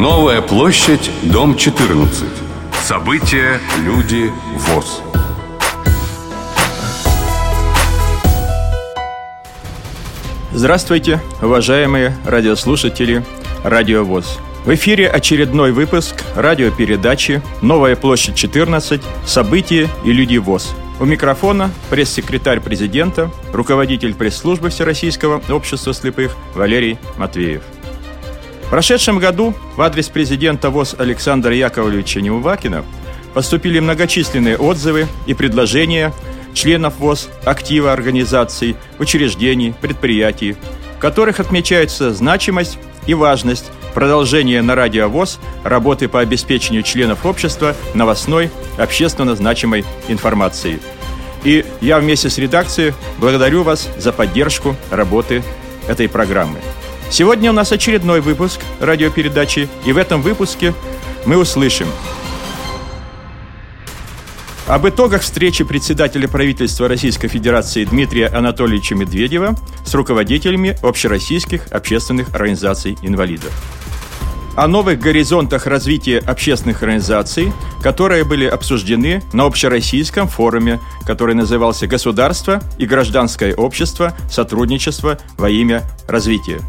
Новая площадь, дом 14. События, люди, ВОЗ. Здравствуйте, уважаемые радиослушатели Радио ВОЗ. В эфире очередной выпуск радиопередачи «Новая площадь 14. События и люди ВОЗ». У микрофона пресс-секретарь президента, руководитель пресс-службы Всероссийского общества слепых Валерий Матвеев. В прошедшем году в адрес президента ВОЗ Александра Яковлевича Неувакина поступили многочисленные отзывы и предложения членов ВОЗ, актива организаций, учреждений, предприятий, в которых отмечается значимость и важность продолжение на радио ВОЗ работы по обеспечению членов общества новостной, общественно значимой информацией. И я вместе с редакцией благодарю вас за поддержку работы этой программы. Сегодня у нас очередной выпуск радиопередачи, и в этом выпуске мы услышим об итогах встречи председателя правительства Российской Федерации Дмитрия Анатольевича Медведева с руководителями общероссийских общественных организаций инвалидов о новых горизонтах развития общественных организаций, которые были обсуждены на общероссийском форуме, который назывался «Государство и гражданское общество. Сотрудничество во имя развития».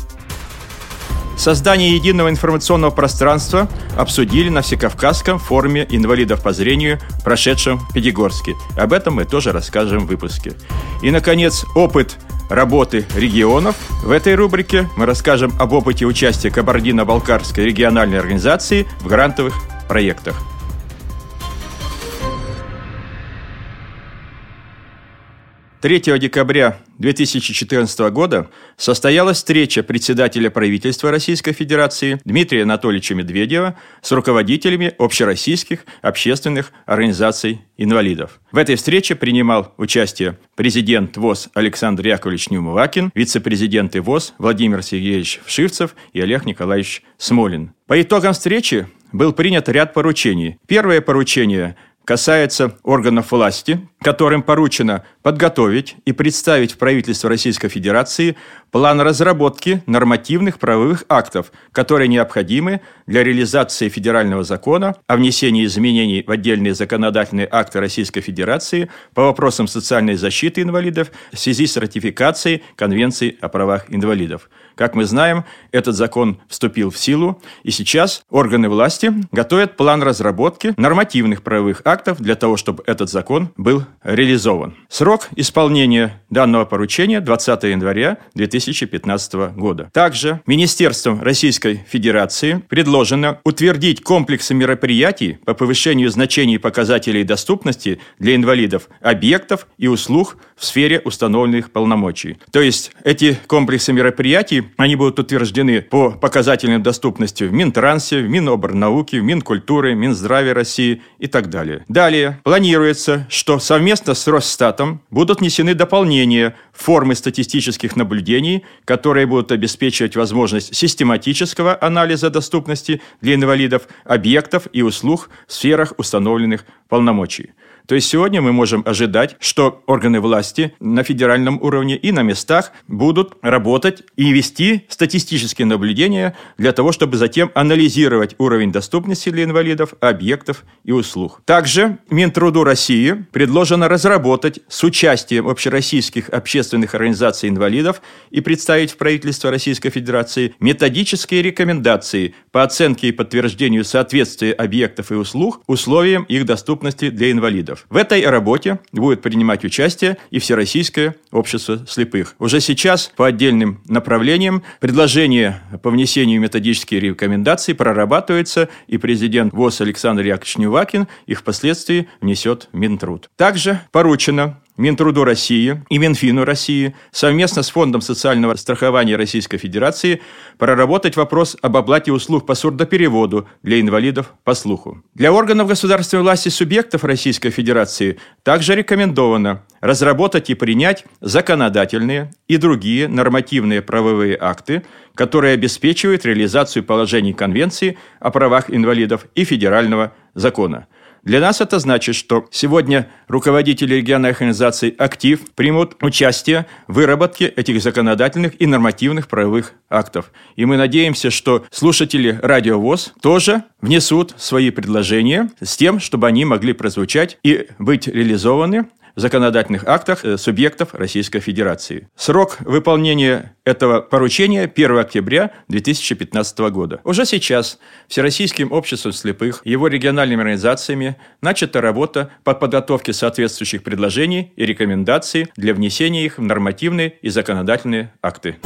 Создание единого информационного пространства обсудили на Всекавказском форуме инвалидов по зрению, прошедшем в Пятигорске. Об этом мы тоже расскажем в выпуске. И, наконец, опыт работы регионов. В этой рубрике мы расскажем об опыте участия Кабардино-Балкарской региональной организации в грантовых проектах. 3 декабря 2014 года состоялась встреча председателя правительства Российской Федерации Дмитрия Анатольевича Медведева с руководителями общероссийских общественных организаций инвалидов. В этой встрече принимал участие президент ВОЗ Александр Яковлевич Нюмывакин, вице-президенты ВОЗ Владимир Сергеевич Вшивцев и Олег Николаевич Смолин. По итогам встречи был принят ряд поручений. Первое поручение – касается органов власти, которым поручено подготовить и представить в правительство Российской Федерации план разработки нормативных правовых актов, которые необходимы для реализации федерального закона о внесении изменений в отдельные законодательные акты Российской Федерации по вопросам социальной защиты инвалидов в связи с ратификацией Конвенции о правах инвалидов. Как мы знаем, этот закон вступил в силу, и сейчас органы власти готовят план разработки нормативных правовых актов для того, чтобы этот закон был реализован. Срок исполнения данного поручения 20 января 2015 года. Также Министерством Российской Федерации предложено утвердить комплексы мероприятий по повышению значений показателей доступности для инвалидов объектов и услуг в сфере установленных полномочий. То есть эти комплексы мероприятий они будут утверждены по показателям доступности в Минтрансе, в Миноборнауке, в Минкультуры, Минздраве России и так далее. Далее планируется, что совместно с Росстатом будут внесены дополнения формы статистических наблюдений, которые будут обеспечивать возможность систематического анализа доступности для инвалидов объектов и услуг в сферах установленных полномочий. То есть сегодня мы можем ожидать, что органы власти на федеральном уровне и на местах будут работать и вести статистические наблюдения для того, чтобы затем анализировать уровень доступности для инвалидов, объектов и услуг. Также Минтруду России предложено разработать с участием общероссийских общественных организаций инвалидов и представить в правительство Российской Федерации методические рекомендации по оценке и подтверждению соответствия объектов и услуг условиям их доступности для инвалидов. В этой работе будет принимать участие и Всероссийское общество слепых. Уже сейчас по отдельным направлениям предложение по внесению методических рекомендаций прорабатывается, и президент ВОЗ Александр Яковлевич Нювакин их впоследствии внесет в Минтруд. Также поручено Минтруду России и Минфину России совместно с Фондом социального страхования Российской Федерации проработать вопрос об оплате услуг по сурдопереводу для инвалидов по слуху. Для органов государственной власти субъектов Российской Федерации также рекомендовано разработать и принять законодательные и другие нормативные правовые акты, которые обеспечивают реализацию положений Конвенции о правах инвалидов и федерального закона – Для нас это значит, что сегодня руководители региональных организаций «Актив» примут участие в выработке этих законодательных и нормативных правовых актов. И мы надеемся, что слушатели Радио ВОЗ тоже внесут свои предложения с тем, чтобы они могли прозвучать и быть реализованы законодательных актах э, субъектов Российской Федерации. Срок выполнения этого поручения 1 октября 2015 года. Уже сейчас Всероссийским обществом слепых, его региональными организациями начата работа по подготовке соответствующих предложений и рекомендаций для внесения их в нормативные и законодательные акты.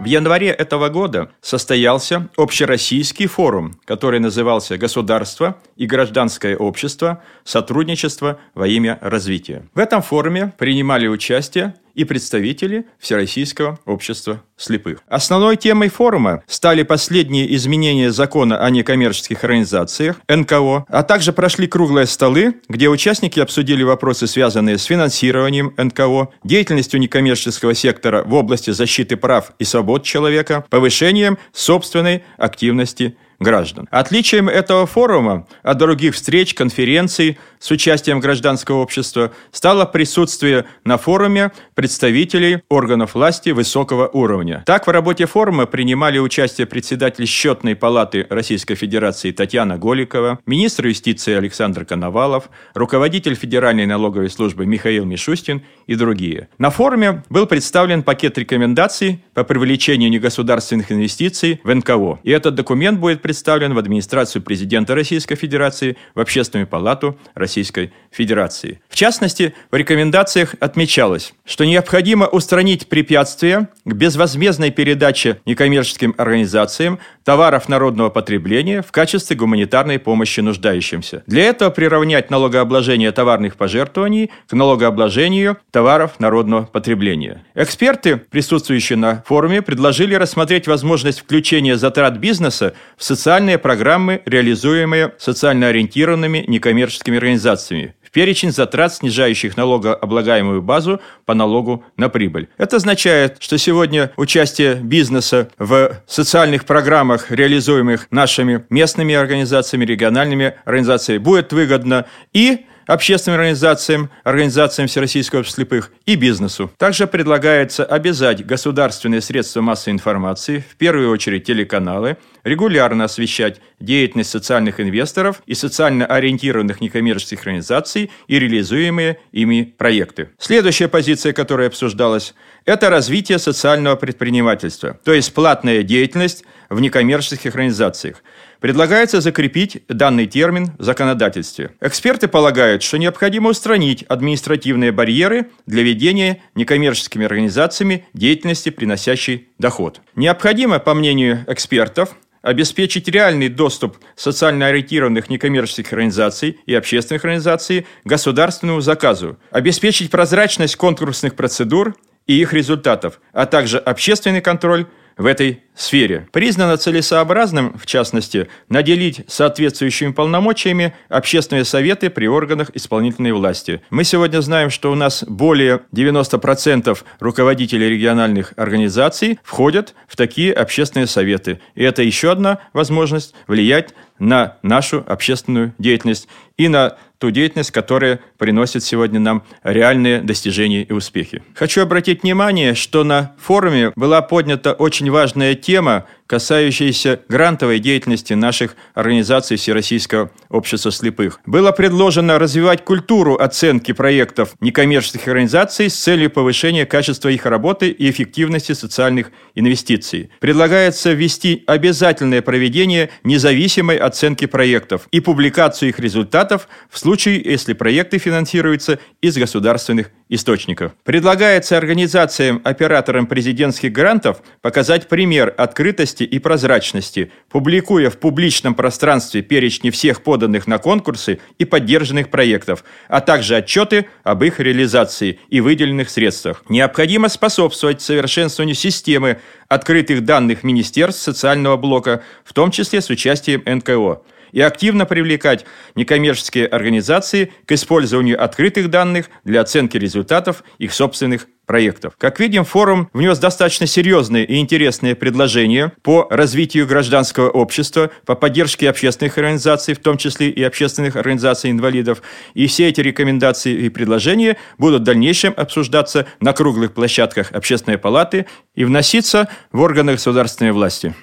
В январе этого года состоялся общероссийский форум, который назывался «Государство и гражданское общество. Сотрудничество во имя развития». В этом форуме принимали участие и представители Всероссийского общества слепых. Основной темой форума стали последние изменения закона о некоммерческих организациях НКО, а также прошли круглые столы, где участники обсудили вопросы, связанные с финансированием НКО, деятельностью некоммерческого сектора в области защиты прав и свобод человека, повышением собственной активности граждан. Отличием этого форума от других встреч, конференций с участием гражданского общества стало присутствие на форуме представителей органов власти высокого уровня. Так, в работе форума принимали участие председатель Счетной палаты Российской Федерации Татьяна Голикова, министр юстиции Александр Коновалов, руководитель Федеральной налоговой службы Михаил Мишустин и другие. На форуме был представлен пакет рекомендаций по привлечению негосударственных инвестиций в НКО. И этот документ будет представлен в администрацию президента Российской Федерации, в Общественную палату Российской Федерации. В частности, в рекомендациях отмечалось, что необходимо устранить препятствия к безвозмездной передаче некоммерческим организациям товаров народного потребления в качестве гуманитарной помощи нуждающимся. Для этого приравнять налогообложение товарных пожертвований к налогообложению товаров народного потребления. Эксперты, присутствующие на форуме, предложили рассмотреть возможность включения затрат бизнеса в социальные программы, реализуемые социально ориентированными некоммерческими организациями, перечень затрат, снижающих налогооблагаемую базу по налогу на прибыль. Это означает, что сегодня участие бизнеса в социальных программах, реализуемых нашими местными организациями, региональными организациями, будет выгодно и общественным организациям, организациям Всероссийского общества слепых и бизнесу. Также предлагается обязать государственные средства массовой информации, в первую очередь телеканалы, регулярно освещать деятельность социальных инвесторов и социально ориентированных некоммерческих организаций и реализуемые ими проекты. Следующая позиция, которая обсуждалась, это развитие социального предпринимательства, то есть платная деятельность в некоммерческих организациях. Предлагается закрепить данный термин в законодательстве. Эксперты полагают, что необходимо устранить административные барьеры для ведения некоммерческими организациями деятельности, приносящей доход. Необходимо, по мнению экспертов, обеспечить реальный доступ социально ориентированных некоммерческих организаций и общественных организаций к государственному заказу, обеспечить прозрачность конкурсных процедур и их результатов, а также общественный контроль в этой сфере. Признано целесообразным, в частности, наделить соответствующими полномочиями общественные советы при органах исполнительной власти. Мы сегодня знаем, что у нас более 90% руководителей региональных организаций входят в такие общественные советы. И это еще одна возможность влиять на нашу общественную деятельность и на ту деятельность, которая приносит сегодня нам реальные достижения и успехи. Хочу обратить внимание, что на форуме была поднята очень важная тема, касающаяся грантовой деятельности наших организаций Всероссийского общества слепых. Было предложено развивать культуру оценки проектов некоммерческих организаций с целью повышения качества их работы и эффективности социальных инвестиций. Предлагается ввести обязательное проведение независимой оценки проектов и публикацию их результатов в случае, если проекты финансируются из государственных источников. Предлагается организациям, операторам президентских грантов показать пример открытости и прозрачности, публикуя в публичном пространстве перечни всех поданных на конкурсы и поддержанных проектов, а также отчеты об их реализации и выделенных средствах. Необходимо способствовать совершенствованию системы открытых данных Министерств социального блока, в том числе с участием НКО. И активно привлекать некоммерческие организации к использованию открытых данных для оценки результатов их собственных проектов. Как видим, форум внес достаточно серьезные и интересные предложения по развитию гражданского общества, по поддержке общественных организаций, в том числе и общественных организаций инвалидов. И все эти рекомендации и предложения будут в дальнейшем обсуждаться на круглых площадках Общественной палаты и вноситься в органы государственной власти.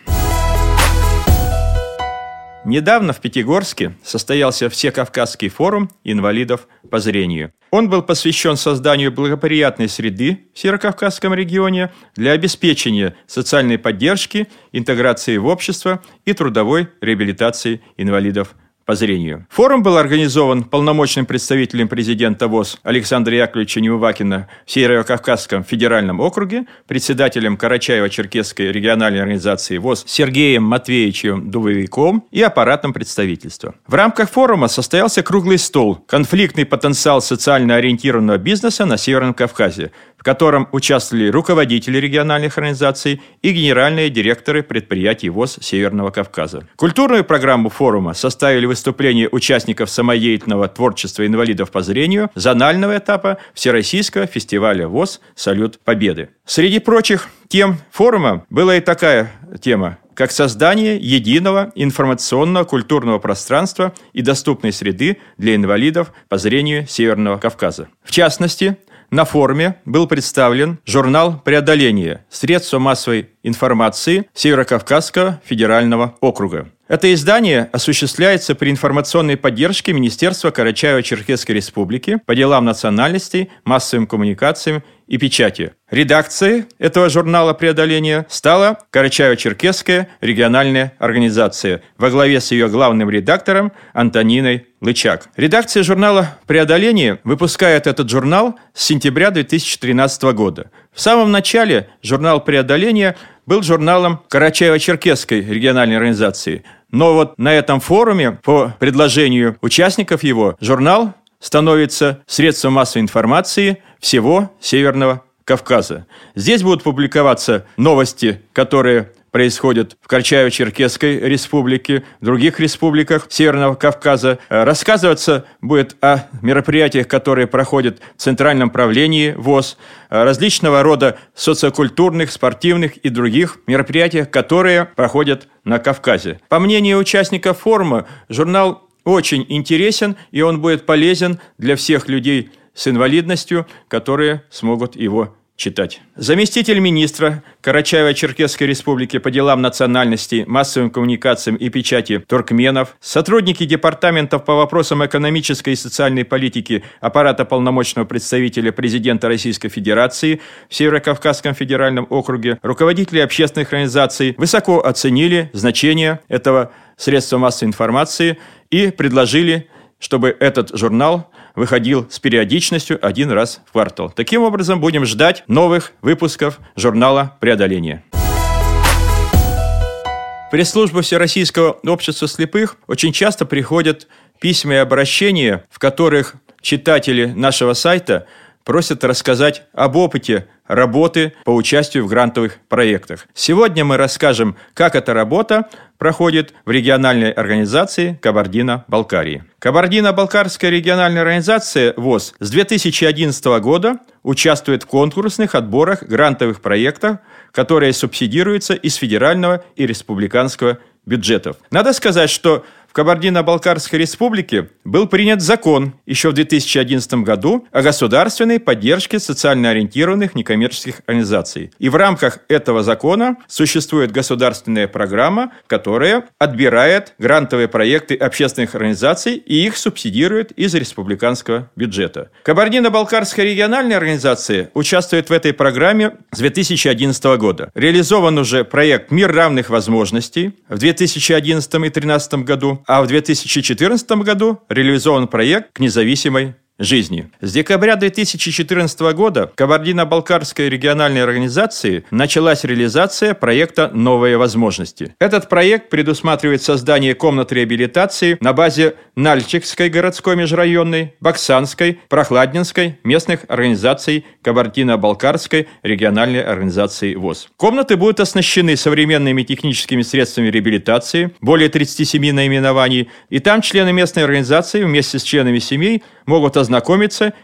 Недавно в Пятигорске состоялся Всекавказский форум инвалидов по зрению. Он был посвящен созданию благоприятной среды в Северокавказском регионе для обеспечения социальной поддержки, интеграции в общество и трудовой реабилитации инвалидов по зрению. Форум был организован полномочным представителем президента ВОЗ Александра Яковлевича Неувакина в Северо-Кавказском федеральном округе, председателем Карачаево-Черкесской региональной организации ВОЗ Сергеем Матвеевичем Дубовиком и аппаратом представительства. В рамках форума состоялся круглый стол «Конфликтный потенциал социально ориентированного бизнеса на Северном Кавказе», котором участвовали руководители региональных организаций и генеральные директоры предприятий ВОЗ Северного Кавказа. Культурную программу форума составили выступления участников самодеятельного творчества инвалидов по зрению зонального этапа Всероссийского фестиваля ВОЗ «Салют Победы». Среди прочих тем форума была и такая тема как создание единого информационного культурного пространства и доступной среды для инвалидов по зрению Северного Кавказа. В частности, на форуме был представлен журнал «Преодоление. Средства массовой информации Северокавказского федерального округа». Это издание осуществляется при информационной поддержке Министерства Карачаево-Черкесской Республики по делам национальностей, массовым коммуникациям и печати. Редакцией этого журнала «Преодоление» стала Карачаево-Черкесская региональная организация во главе с ее главным редактором Антониной Лычак. Редакция журнала «Преодоление» выпускает этот журнал с сентября 2013 года. В самом начале журнал «Преодоление» был журналом Карачаево-Черкесской региональной организации. Но вот на этом форуме, по предложению участников его, журнал становится средством массовой информации всего Северного Кавказа. Здесь будут публиковаться новости, которые происходят в Карчаево-Черкесской республике, в других республиках Северного Кавказа. Рассказываться будет о мероприятиях, которые проходят в Центральном правлении ВОЗ, различного рода социокультурных, спортивных и других мероприятиях, которые проходят на Кавказе. По мнению участников форума, журнал очень интересен, и он будет полезен для всех людей с инвалидностью, которые смогут его читать. Заместитель министра Карачаево-Черкесской республики по делам национальностей, массовым коммуникациям и печати Туркменов, сотрудники департаментов по вопросам экономической и социальной политики аппарата полномочного представителя президента Российской Федерации в Северо-Кавказском федеральном округе, руководители общественных организаций высоко оценили значение этого средства массовой информации и предложили, чтобы этот журнал выходил с периодичностью один раз в квартал. Таким образом, будем ждать новых выпусков журнала «Преодоление». В пресс-службу Всероссийского общества слепых очень часто приходят письма и обращения, в которых читатели нашего сайта просят рассказать об опыте работы по участию в грантовых проектах. Сегодня мы расскажем, как эта работа проходит в региональной организации Кабардино-Балкарии. Кабардино-Балкарская региональная организация ВОЗ с 2011 года участвует в конкурсных отборах грантовых проектов, которые субсидируются из федерального и республиканского бюджетов. Надо сказать, что Кабардино-Балкарской республике был принят закон еще в 2011 году о государственной поддержке социально ориентированных некоммерческих организаций. И в рамках этого закона существует государственная программа, которая отбирает грантовые проекты общественных организаций и их субсидирует из республиканского бюджета. Кабардино-Балкарская региональная организация участвует в этой программе с 2011 года. Реализован уже проект «Мир равных возможностей» в 2011 и 2013 году, а в 2014 году реализован проект к независимой жизни. С декабря 2014 года Кабардино-Балкарской региональной организации началась реализация проекта «Новые возможности». Этот проект предусматривает создание комнат реабилитации на базе Нальчикской городской межрайонной, Баксанской, Прохладнинской местных организаций Кабардино-Балкарской региональной организации ВОЗ. Комнаты будут оснащены современными техническими средствами реабилитации, более 37 наименований, и там члены местной организации вместе с членами семей могут ознакомиться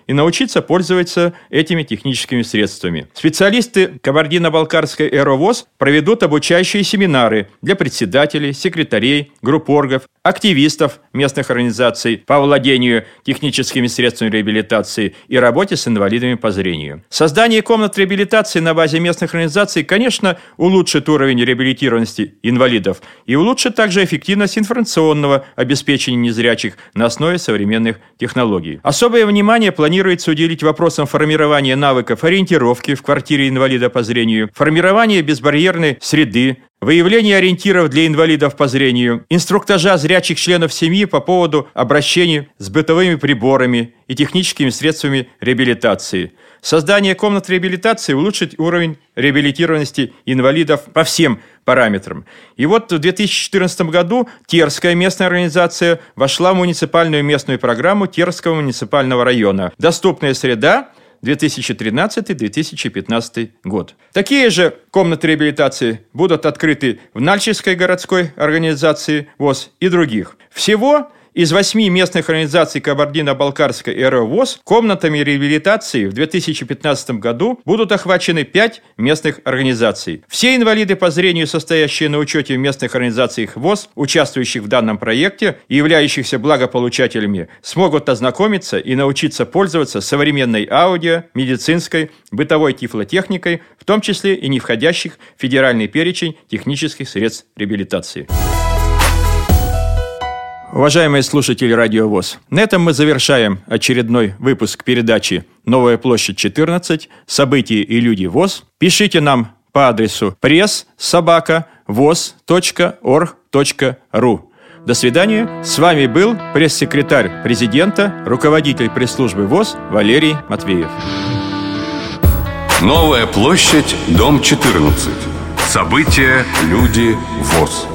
и научиться пользоваться этими техническими средствами. Специалисты Кабардино-Балкарской «Эровоз» проведут обучающие семинары для председателей, секретарей, группоргов, активистов местных организаций по владению техническими средствами реабилитации и работе с инвалидами по зрению. Создание комнат реабилитации на базе местных организаций, конечно, улучшит уровень реабилитированности инвалидов и улучшит также эффективность информационного обеспечения незрячих на основе современных технологий. Особое внимание планируется уделить вопросам формирования навыков ориентировки в квартире инвалида по зрению, формирования безбарьерной среды, выявление ориентиров для инвалидов по зрению, инструктажа зрячих членов семьи по поводу обращения с бытовыми приборами и техническими средствами реабилитации. Создание комнат реабилитации улучшит уровень реабилитированности инвалидов по всем параметрам. И вот в 2014 году Терская местная организация вошла в муниципальную местную программу Терского муниципального района. Доступная среда – 2013-2015 год. Такие же комнаты реабилитации будут открыты в Нальчикской городской организации ВОЗ и других. Всего из восьми местных организаций Кабардино-Балкарской РОВОЗ комнатами реабилитации в 2015 году будут охвачены пять местных организаций. Все инвалиды по зрению, состоящие на учете в местных организациях ВОЗ, участвующих в данном проекте и являющихся благополучателями, смогут ознакомиться и научиться пользоваться современной аудио, медицинской, бытовой тифлотехникой, в том числе и не входящих в федеральный перечень технических средств реабилитации. Уважаемые слушатели Радио ВОЗ, на этом мы завершаем очередной выпуск передачи «Новая площадь 14. События и люди ВОЗ». Пишите нам по адресу пресс собака воз.орг.ру. До свидания. С вами был пресс-секретарь президента, руководитель пресс-службы ВОЗ Валерий Матвеев. Новая площадь, дом 14. События, люди, ВОЗ.